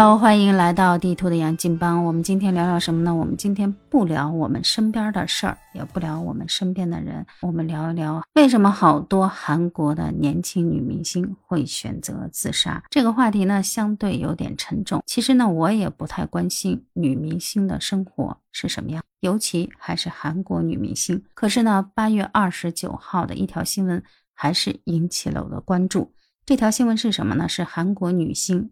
好，欢迎来到地图的杨金帮。我们今天聊聊什么呢？我们今天不聊我们身边的事儿，也不聊我们身边的人，我们聊一聊为什么好多韩国的年轻女明星会选择自杀。这个话题呢，相对有点沉重。其实呢，我也不太关心女明星的生活是什么样，尤其还是韩国女明星。可是呢，八月二十九号的一条新闻还是引起了我的关注。这条新闻是什么呢？是韩国女星。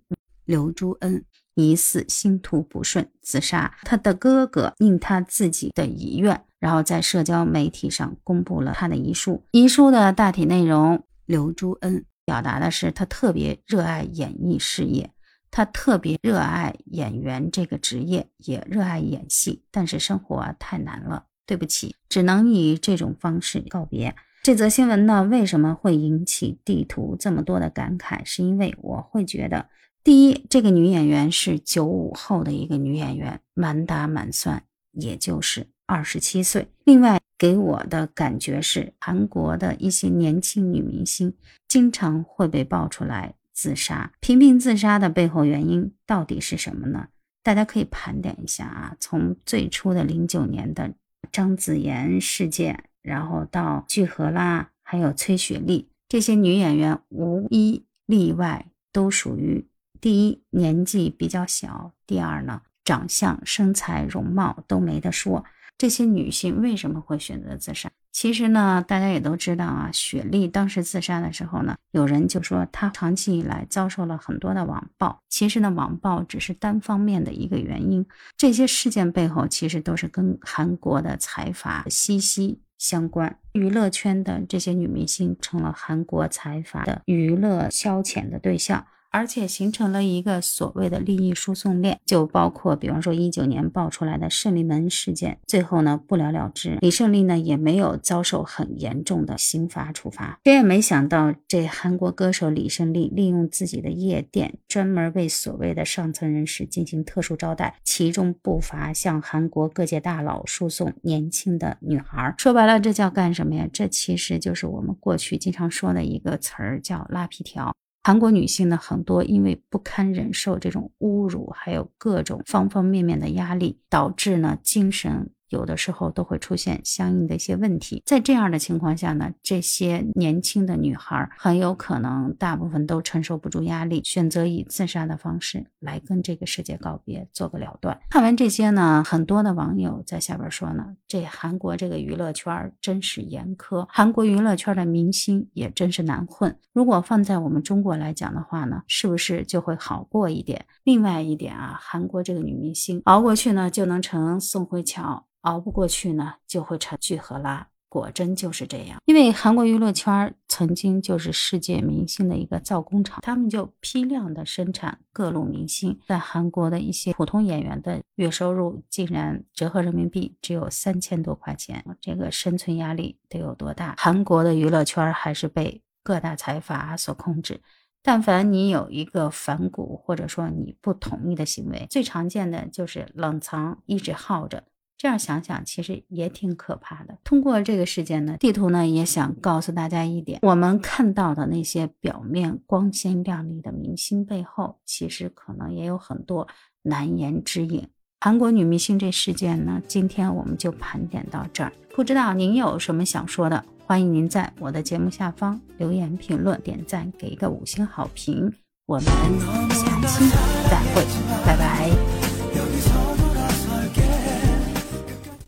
刘朱恩疑似星途不顺自杀，他的哥哥应他自己的遗愿，然后在社交媒体上公布了他的遗书。遗书的大体内容，刘朱恩表达的是他特别热爱演艺事业，他特别热爱演员这个职业，也热爱演戏，但是生活太难了，对不起，只能以这种方式告别。这则新闻呢，为什么会引起地图这么多的感慨？是因为我会觉得。第一，这个女演员是九五后的一个女演员，满打满算也就是二十七岁。另外，给我的感觉是，韩国的一些年轻女明星经常会被爆出来自杀。频频自杀的背后原因到底是什么呢？大家可以盘点一下啊，从最初的零九年的张子妍事件，然后到具荷拉，还有崔雪莉这些女演员，无一例外都属于。第一，年纪比较小；第二呢，长相、身材、容貌都没得说。这些女性为什么会选择自杀？其实呢，大家也都知道啊。雪莉当时自杀的时候呢，有人就说她长期以来遭受了很多的网暴。其实呢，网暴只是单方面的一个原因，这些事件背后其实都是跟韩国的财阀息息相关。娱乐圈的这些女明星成了韩国财阀的娱乐消遣的对象。而且形成了一个所谓的利益输送链，就包括比方说一九年爆出来的胜利门事件，最后呢不了了之，李胜利呢也没有遭受很严重的刑罚处罚。谁也没想到，这韩国歌手李胜利利用自己的夜店，专门为所谓的上层人士进行特殊招待，其中不乏向韩国各界大佬输送年轻的女孩。说白了，这叫干什么呀？这其实就是我们过去经常说的一个词儿，叫拉皮条。韩国女性呢，很多因为不堪忍受这种侮辱，还有各种方方面面的压力，导致呢精神。有的时候都会出现相应的一些问题，在这样的情况下呢，这些年轻的女孩很有可能大部分都承受不住压力，选择以自杀的方式来跟这个世界告别，做个了断。看完这些呢，很多的网友在下边说呢，这韩国这个娱乐圈真是严苛，韩国娱乐圈的明星也真是难混。如果放在我们中国来讲的话呢，是不是就会好过一点？另外一点啊，韩国这个女明星熬过去呢，就能成宋慧乔。熬不过去呢，就会成聚合拉。果真就是这样。因为韩国娱乐圈曾经就是世界明星的一个造工厂，他们就批量的生产各路明星。在韩国的一些普通演员的月收入竟然折合人民币只有三千多块钱，这个生存压力得有多大？韩国的娱乐圈还是被各大财阀所控制。但凡你有一个反骨，或者说你不同意的行为，最常见的就是冷藏，一直耗着。这样想想，其实也挺可怕的。通过这个事件呢，地图呢也想告诉大家一点：我们看到的那些表面光鲜亮丽的明星背后，其实可能也有很多难言之隐。韩国女明星这事件呢，今天我们就盘点到这儿。不知道您有什么想说的，欢迎您在我的节目下方留言评论、点赞，给一个五星好评。我们下期再会，拜拜。